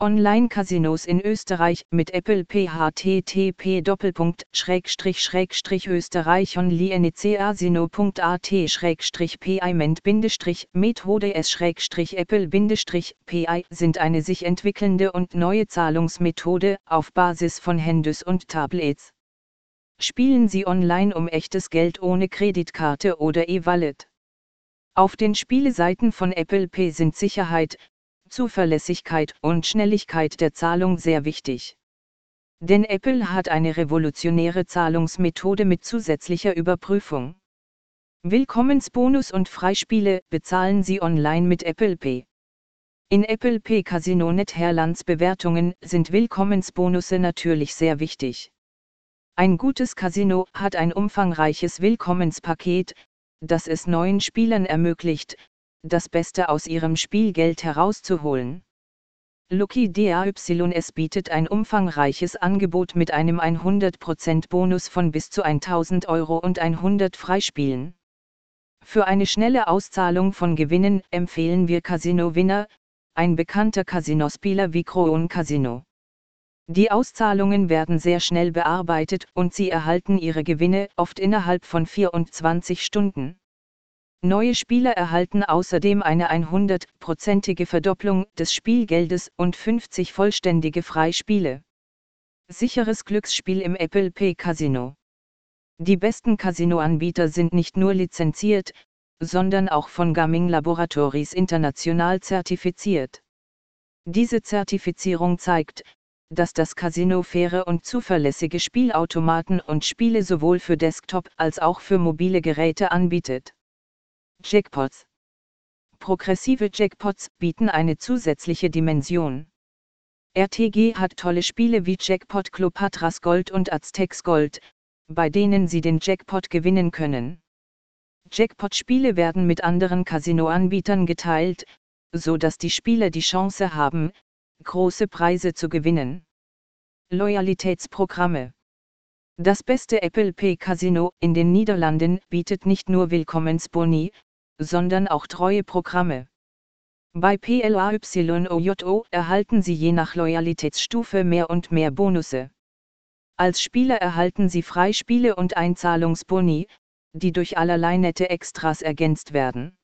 Online-Casinos in Österreich mit Apple PHTTP Österreich onlinecasino.at payment Methode S Apple PI sind eine sich entwickelnde und neue Zahlungsmethode auf Basis von Handys und Tablets. Spielen Sie online um echtes Geld ohne Kreditkarte oder E-Wallet. Auf den Spieleseiten von Apple Pay sind Sicherheit, Zuverlässigkeit und Schnelligkeit der Zahlung sehr wichtig. Denn Apple hat eine revolutionäre Zahlungsmethode mit zusätzlicher Überprüfung. Willkommensbonus und Freispiele bezahlen Sie online mit Apple Pay. In Apple Pay Casino Net Herlands Bewertungen sind Willkommensbonusse natürlich sehr wichtig. Ein gutes Casino hat ein umfangreiches Willkommenspaket, das es neuen Spielern ermöglicht, das Beste aus ihrem Spielgeld herauszuholen. Lucky DAYS bietet ein umfangreiches Angebot mit einem 100% Bonus von bis zu 1000 Euro und 100 Freispielen. Für eine schnelle Auszahlung von Gewinnen empfehlen wir Casino Winner, ein bekannter Casinospieler wie Crown Casino. Die Auszahlungen werden sehr schnell bearbeitet und Sie erhalten Ihre Gewinne oft innerhalb von 24 Stunden. Neue Spieler erhalten außerdem eine 100-prozentige Verdopplung des Spielgeldes und 50 vollständige Freispiele. Sicheres Glücksspiel im Apple Pay Casino. Die besten Casinoanbieter sind nicht nur lizenziert, sondern auch von Gaming Laboratories international zertifiziert. Diese Zertifizierung zeigt, dass das Casino faire und zuverlässige Spielautomaten und Spiele sowohl für Desktop als auch für mobile Geräte anbietet. Jackpots. Progressive Jackpots bieten eine zusätzliche Dimension. RTG hat tolle Spiele wie Jackpot Cleopatras Gold und Aztecs Gold, bei denen Sie den Jackpot gewinnen können. Jackpot-Spiele werden mit anderen Casino-Anbietern geteilt, so dass die Spieler die Chance haben, große Preise zu gewinnen. Loyalitätsprogramme Das beste Apple Pay Casino in den Niederlanden bietet nicht nur Willkommensboni, sondern auch treue Programme. Bei PLAYOJO erhalten Sie je nach Loyalitätsstufe mehr und mehr Bonusse. Als Spieler erhalten Sie Freispiele und Einzahlungsboni, die durch allerlei nette Extras ergänzt werden.